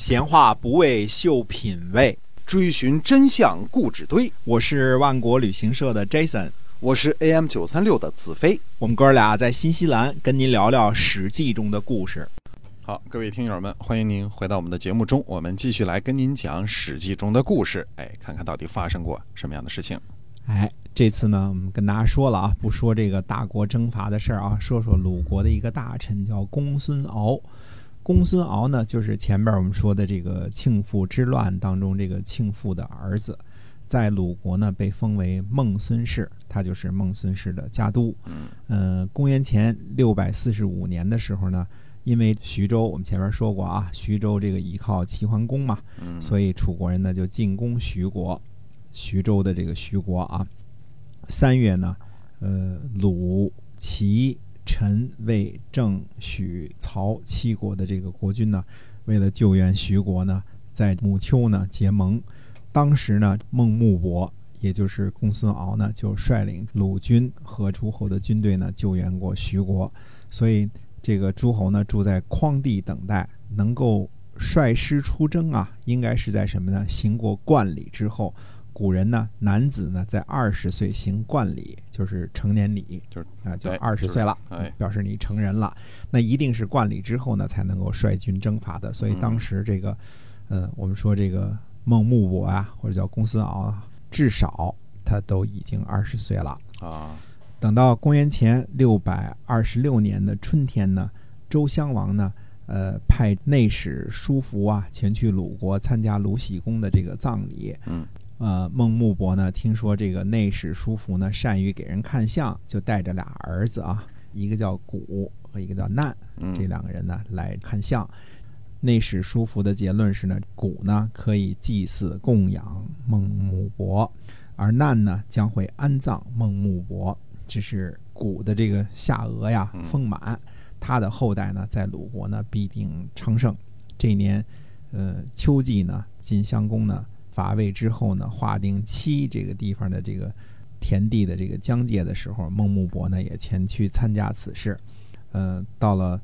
闲话不为秀品味，追寻真相故纸堆。我是万国旅行社的 Jason，我是 AM 九三六的子飞。我们哥俩在新西兰跟您聊聊《史记》中的故事。好，各位听友们，欢迎您回到我们的节目中，我们继续来跟您讲《史记》中的故事。哎，看看到底发生过什么样的事情。哎，这次呢，我们跟大家说了啊，不说这个大国征伐的事儿啊，说说鲁国的一个大臣叫公孙敖。公孙敖呢，就是前边我们说的这个庆父之乱当中这个庆父的儿子，在鲁国呢被封为孟孙氏，他就是孟孙氏的家督。嗯，公元前六百四十五年的时候呢，因为徐州我们前面说过啊，徐州这个依靠齐桓公嘛，所以楚国人呢就进攻徐国，徐州的这个徐国啊。三月呢，呃，鲁齐。陈、魏、郑、许、曹七国的这个国君呢，为了救援徐国呢，在母丘呢结盟。当时呢，孟穆伯，也就是公孙敖呢，就率领鲁军和诸侯的军队呢，救援过徐国。所以这个诸侯呢，住在匡地等待，能够率师出征啊，应该是在什么呢？行过冠礼之后。古人呢，男子呢在二十岁行冠礼，就是成年礼，就是啊，就二十岁了，表示你成人了。那一定是冠礼之后呢，才能够率军征伐的。所以当时这个，呃，我们说这个孟穆伯啊，或者叫公孙敖啊，至少他都已经二十岁了啊。等到公元前六百二十六年的春天呢，周襄王呢，呃，派内史叔服啊前去鲁国参加鲁僖公的这个葬礼。嗯。呃，孟穆伯呢，听说这个内史叔服呢善于给人看相，就带着俩儿子啊，一个叫古和一个叫难，这两个人呢来看相。内史叔服的结论是呢，古呢可以祭祀供养孟穆伯，而难呢将会安葬孟穆伯。这是古的这个下颚呀丰满，他的后代呢在鲁国呢必定昌盛。这一年，呃，秋季呢，晋襄公呢。伐魏之后呢，划定七这个地方的这个田地的这个疆界的时候，孟穆伯呢也前去参加此事。呃，到了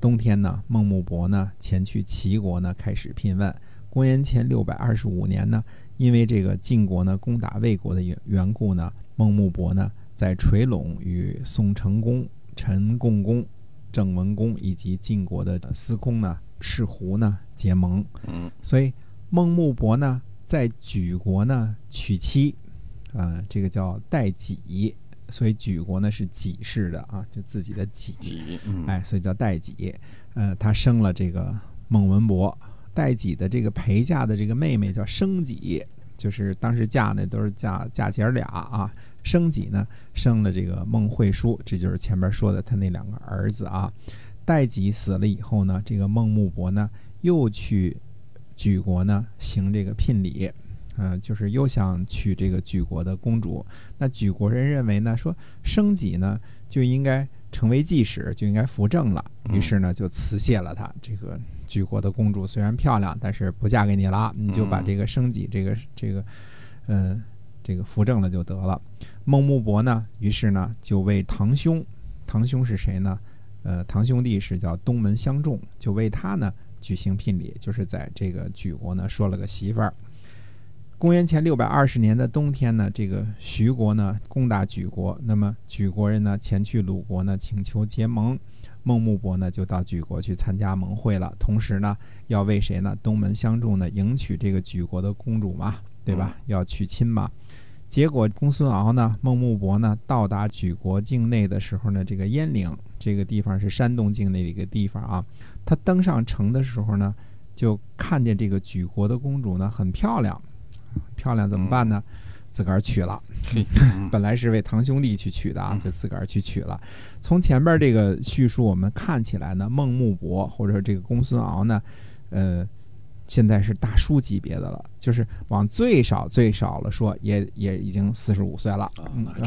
冬天呢，孟穆伯呢前去齐国呢开始聘问。公元前六百二十五年呢，因为这个晋国呢攻打魏国的缘缘故呢，孟穆伯呢在垂陇与宋成公、陈共公、郑文公以及晋国的司空呢赤狐呢结盟。嗯，所以孟穆伯呢。在莒国呢娶妻，啊，这个叫代己，所以莒国呢是己氏的啊，就自己的己，哎，所以叫代己。呃，他生了这个孟文伯，代己的这个陪嫁的这个妹妹叫生己，就是当时嫁呢都是嫁嫁姐儿俩啊。生己呢生了这个孟惠叔，这就是前面说的他那两个儿子啊。代己死了以后呢，这个孟穆伯呢又去。举国呢行这个聘礼，嗯，就是又想娶这个举国的公主。那举国人认为呢，说生己呢就应该成为继使，就应该扶正了。于是呢就辞谢了他。这个举国的公主虽然漂亮，但是不嫁给你了，你就把这个生己这个这个，嗯，这个扶正了就得了。孟穆伯呢，于是呢就为堂兄，堂兄是谁呢？呃，堂兄弟是叫东门相仲，就为他呢。举行聘礼，就是在这个莒国呢，说了个媳妇儿。公元前六百二十年的冬天呢，这个徐国呢攻打莒国，那么莒国人呢前去鲁国呢请求结盟，孟穆伯呢就到莒国去参加盟会了，同时呢要为谁呢？东门相助呢迎娶这个莒国的公主嘛，对吧？要娶亲嘛。结果公孙敖呢，孟穆伯呢到达莒国境内的时候呢，这个鄢陵这个地方是山东境内的一个地方啊。他登上城的时候呢，就看见这个举国的公主呢很漂亮，漂亮怎么办呢？自个儿娶了。本来是为堂兄弟去娶的啊，就自个儿去娶了。从前边这个叙述我们看起来呢，孟穆伯或者这个公孙敖呢，呃，现在是大叔级别的了，就是往最少最少了说，也也已经四十五岁了，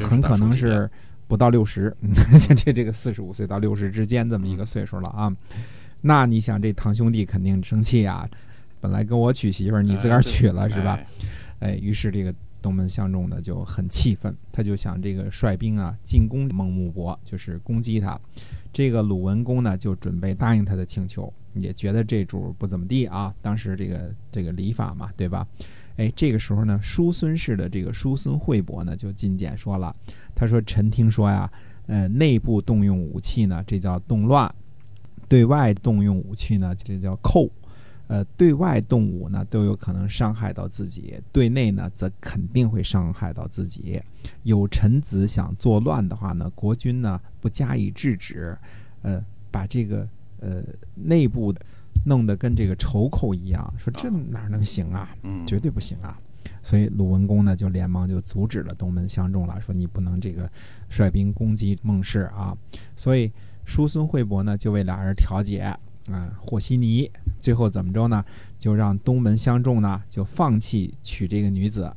很可能是不到六十，这这个四十五岁到六十之间这么一个岁数了啊。那你想，这堂兄弟肯定生气啊！本来跟我娶媳妇儿，你自个儿娶了是吧？哎，于是这个东门相中的就很气愤，他就想这个率兵啊进攻孟穆伯，就是攻击他。这个鲁文公呢就准备答应他的请求，也觉得这主不怎么地啊。当时这个这个礼法嘛，对吧？哎，这个时候呢，叔孙氏的这个叔孙惠伯呢就进谏说了，他说：“臣听说呀，呃，内部动用武器呢，这叫动乱；对外动用武器呢，这叫寇。呃，对外动武呢，都有可能伤害到自己；对内呢，则肯定会伤害到自己。有臣子想作乱的话呢，国君呢不加以制止，呃，把这个呃内部的。”弄得跟这个仇寇一样，说这哪能行啊？绝对不行啊！所以鲁文公呢就连忙就阻止了东门相中了，说你不能这个率兵攻击孟氏啊！所以叔孙惠伯呢就为俩人调解啊和稀泥，最后怎么着呢？就让东门相中呢就放弃娶这个女子，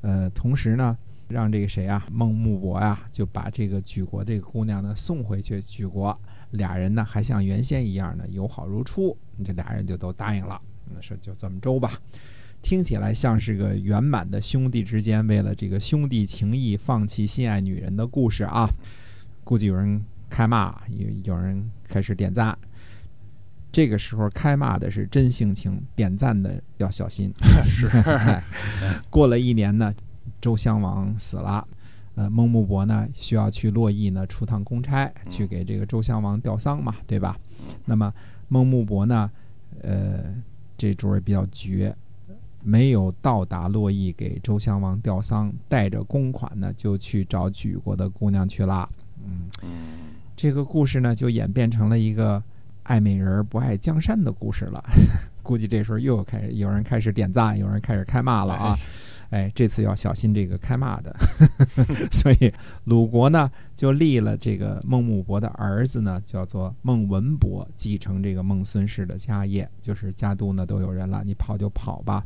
呃，同时呢让这个谁啊孟穆伯呀就把这个举国这个姑娘呢送回去举国。俩人呢还像原先一样呢友好如初，这俩人就都答应了。那说就这么着吧，听起来像是个圆满的兄弟之间为了这个兄弟情谊放弃心爱女人的故事啊。估计有人开骂，有有人开始点赞。这个时候开骂的是真性情，点赞的要小心。是。过了一年呢，周襄王死了。呃，孟穆伯呢需要去洛邑呢出趟公差，去给这个周襄王吊丧嘛，对吧？那么孟穆伯呢，呃，这主儿比较绝，没有到达洛邑给周襄王吊丧，带着公款呢就去找举国的姑娘去了。嗯，这个故事呢就演变成了一个爱美人不爱江山的故事了。估计这时候又开始有人开始点赞，有人开始开骂了啊。哎，哎这次要小心这个开骂的，所以鲁国呢就立了这个孟穆伯的儿子呢，叫做孟文伯，继承这个孟孙氏的家业，就是家督呢都有人了，你跑就跑吧。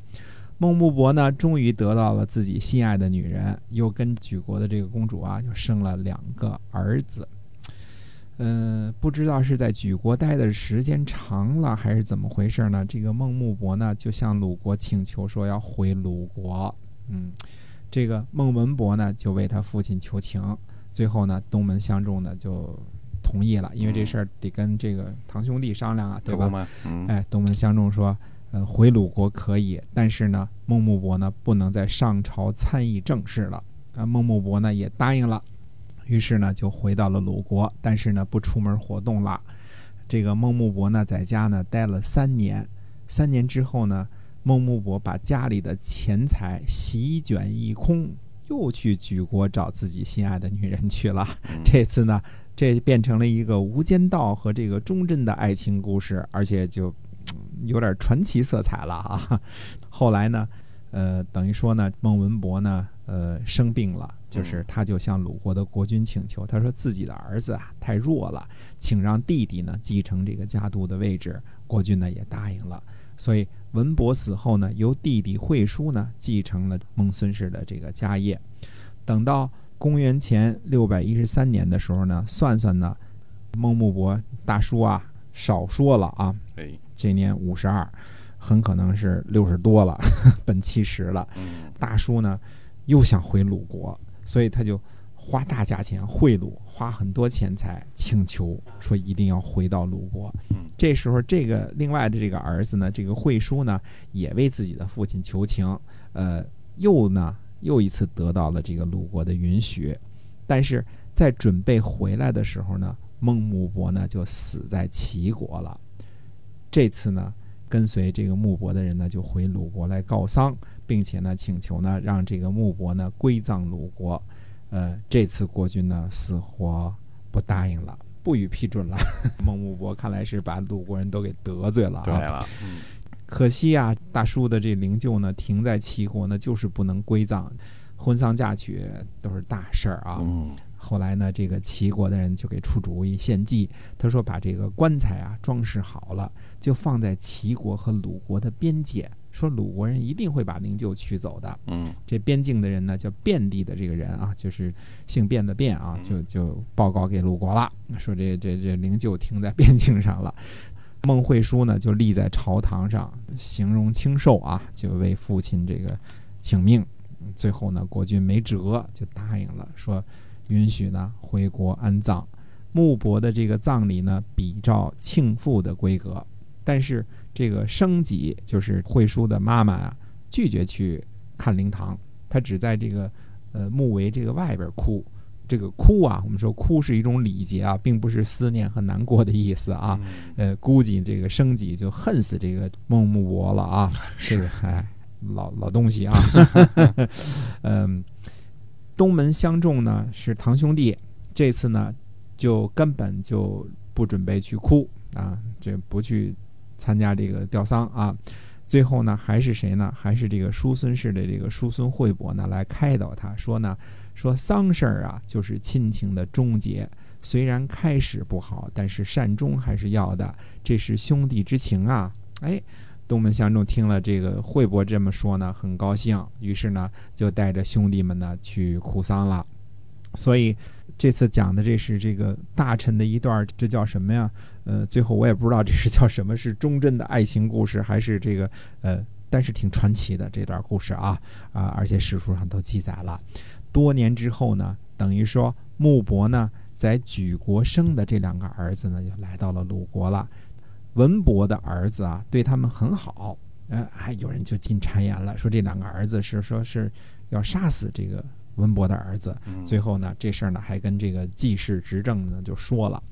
孟穆伯呢终于得到了自己心爱的女人，又跟举国的这个公主啊，就生了两个儿子。嗯，不知道是在举国待的时间长了，还是怎么回事呢？这个孟穆伯呢就向鲁国请求说要回鲁国。嗯，这个孟文博呢，就为他父亲求情，最后呢，东门相中呢就同意了，因为这事儿得跟这个堂兄弟商量啊，对吧？哎，东门相中说，呃，回鲁国可以，但是呢，孟穆伯呢不能在上朝参议政事了。啊，孟穆伯呢也答应了，于是呢就回到了鲁国，但是呢不出门活动了。这个孟穆伯呢在家呢待了三年，三年之后呢。孟穆伯把家里的钱财席卷一空，又去举国找自己心爱的女人去了。这次呢，这变成了一个无间道和这个忠贞的爱情故事，而且就有点传奇色彩了啊。后来呢，呃，等于说呢，孟文伯呢，呃，生病了，就是他就向鲁国的国君请求，他说自己的儿子啊太弱了，请让弟弟呢继承这个家督的位置。国君呢也答应了，所以。文伯死后呢，由弟弟惠叔呢继承了孟孙氏的这个家业。等到公元前六百一十三年的时候呢，算算呢，孟穆伯大叔啊，少说了啊，这年五十二，很可能是六十多了，奔七十了。大叔呢又想回鲁国，所以他就。花大价钱贿赂，花很多钱财，请求说一定要回到鲁国。这时候，这个另外的这个儿子呢，这个惠叔呢，也为自己的父亲求情，呃，又呢又一次得到了这个鲁国的允许。但是在准备回来的时候呢，孟穆伯呢就死在齐国了。这次呢，跟随这个穆伯的人呢，就回鲁国来告丧，并且呢，请求呢，让这个穆伯呢归葬鲁国。呃，这次国君呢死活不答应了，不予批准了。孟穆伯看来是把鲁国人都给得罪了。对了，可惜啊，大叔的这灵柩呢停在齐国呢，就是不能归葬，婚丧嫁娶都是大事儿啊。后来呢，这个齐国的人就给出主意献祭，他说把这个棺材啊装饰好了，就放在齐国和鲁国的边界。说鲁国人一定会把灵柩取走的。嗯，这边境的人呢，叫卞地的这个人啊，就是姓卞的卞啊，就就报告给鲁国了，说这这这灵柩停在边境上了。孟惠叔呢，就立在朝堂上，形容清瘦啊，就为父亲这个请命。最后呢，国君没辙，就答应了，说允许呢回国安葬。穆伯的这个葬礼呢，比照庆父的规格。但是这个生己就是惠叔的妈妈啊，拒绝去看灵堂，她只在这个呃墓围这个外边哭。这个哭啊，我们说哭是一种礼节啊，并不是思念和难过的意思啊。呃，估计这个生己就恨死这个孟木伯了啊。这个哎，老老东西啊。嗯，东门相中呢是堂兄弟，这次呢就根本就不准备去哭啊，这不去参加这个吊丧啊。最后呢，还是谁呢？还是这个叔孙氏的这个叔孙惠伯呢来开导他说呢。说丧事儿啊，就是亲情的终结。虽然开始不好，但是善终还是要的。这是兄弟之情啊！哎，东门相中听了这个惠伯这么说呢，很高兴，于是呢，就带着兄弟们呢去哭丧了。所以这次讲的这是这个大臣的一段，这叫什么呀？呃，最后我也不知道这是叫什么，是忠贞的爱情故事，还是这个呃，但是挺传奇的这段故事啊啊！而且史书上都记载了。多年之后呢，等于说穆伯呢，在举国生的这两个儿子呢，就来到了鲁国了。文伯的儿子啊，对他们很好，呃，还有人就进谗言了，说这两个儿子是说是要杀死这个文伯的儿子。最后呢，这事儿呢，还跟这个季氏执政呢就说了，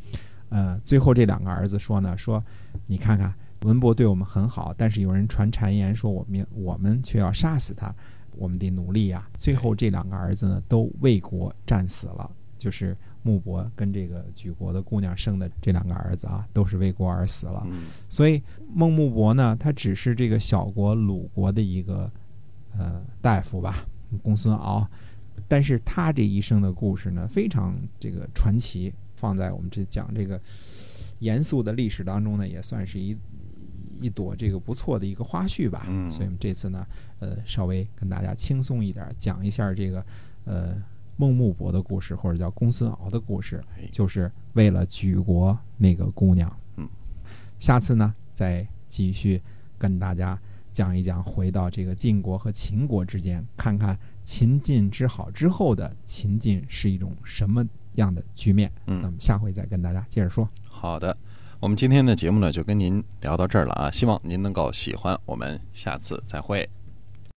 呃，最后这两个儿子说呢，说你看看文伯对我们很好，但是有人传谗言说我们我们却要杀死他。我们得努力呀！最后这两个儿子呢，都为国战死了。就是穆伯跟这个举国的姑娘生的这两个儿子啊，都是为国而死了。所以孟穆伯呢，他只是这个小国鲁国的一个呃大夫吧，公孙敖。但是他这一生的故事呢，非常这个传奇，放在我们这讲这个严肃的历史当中呢，也算是一。一朵这个不错的一个花絮吧，所以我们这次呢，呃，稍微跟大家轻松一点，讲一下这个呃孟穆伯的故事，或者叫公孙敖的故事，就是为了举国那个姑娘。嗯，下次呢，再继续跟大家讲一讲，回到这个晋国和秦国之间，看看秦晋之好之后的秦晋是一种什么样的局面。嗯，那么下回再跟大家接着说。好的。我们今天的节目呢，就跟您聊到这儿了啊！希望您能够喜欢，我们下次再会。